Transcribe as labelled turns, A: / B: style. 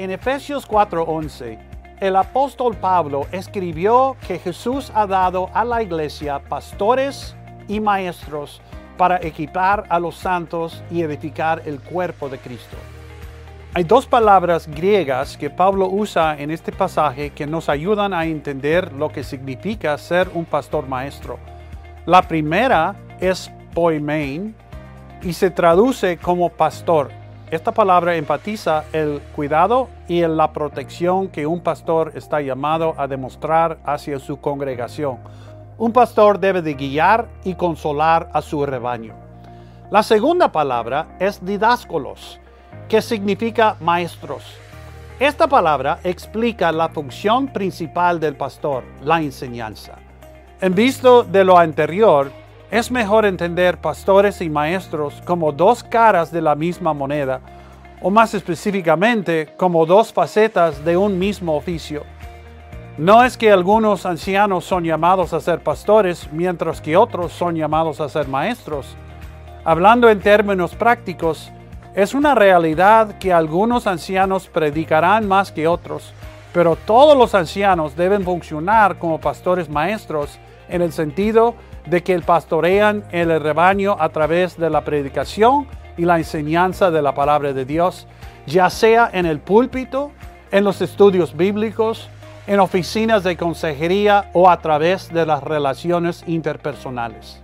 A: En Efesios 4:11, el apóstol Pablo escribió que Jesús ha dado a la iglesia pastores y maestros para equipar a los santos y edificar el cuerpo de Cristo. Hay dos palabras griegas que Pablo usa en este pasaje que nos ayudan a entender lo que significa ser un pastor maestro. La primera es poimen y se traduce como pastor. Esta palabra enfatiza el cuidado y la protección que un pastor está llamado a demostrar hacia su congregación. Un pastor debe de guiar y consolar a su rebaño. La segunda palabra es didáscolos, que significa maestros. Esta palabra explica la función principal del pastor, la enseñanza. En visto de lo anterior, es mejor entender pastores y maestros como dos caras de la misma moneda, o más específicamente como dos facetas de un mismo oficio. No es que algunos ancianos son llamados a ser pastores, mientras que otros son llamados a ser maestros. Hablando en términos prácticos, es una realidad que algunos ancianos predicarán más que otros, pero todos los ancianos deben funcionar como pastores maestros en el sentido de que pastorean el rebaño a través de la predicación y la enseñanza de la palabra de Dios, ya sea en el púlpito, en los estudios bíblicos, en oficinas de consejería o a través de las relaciones interpersonales.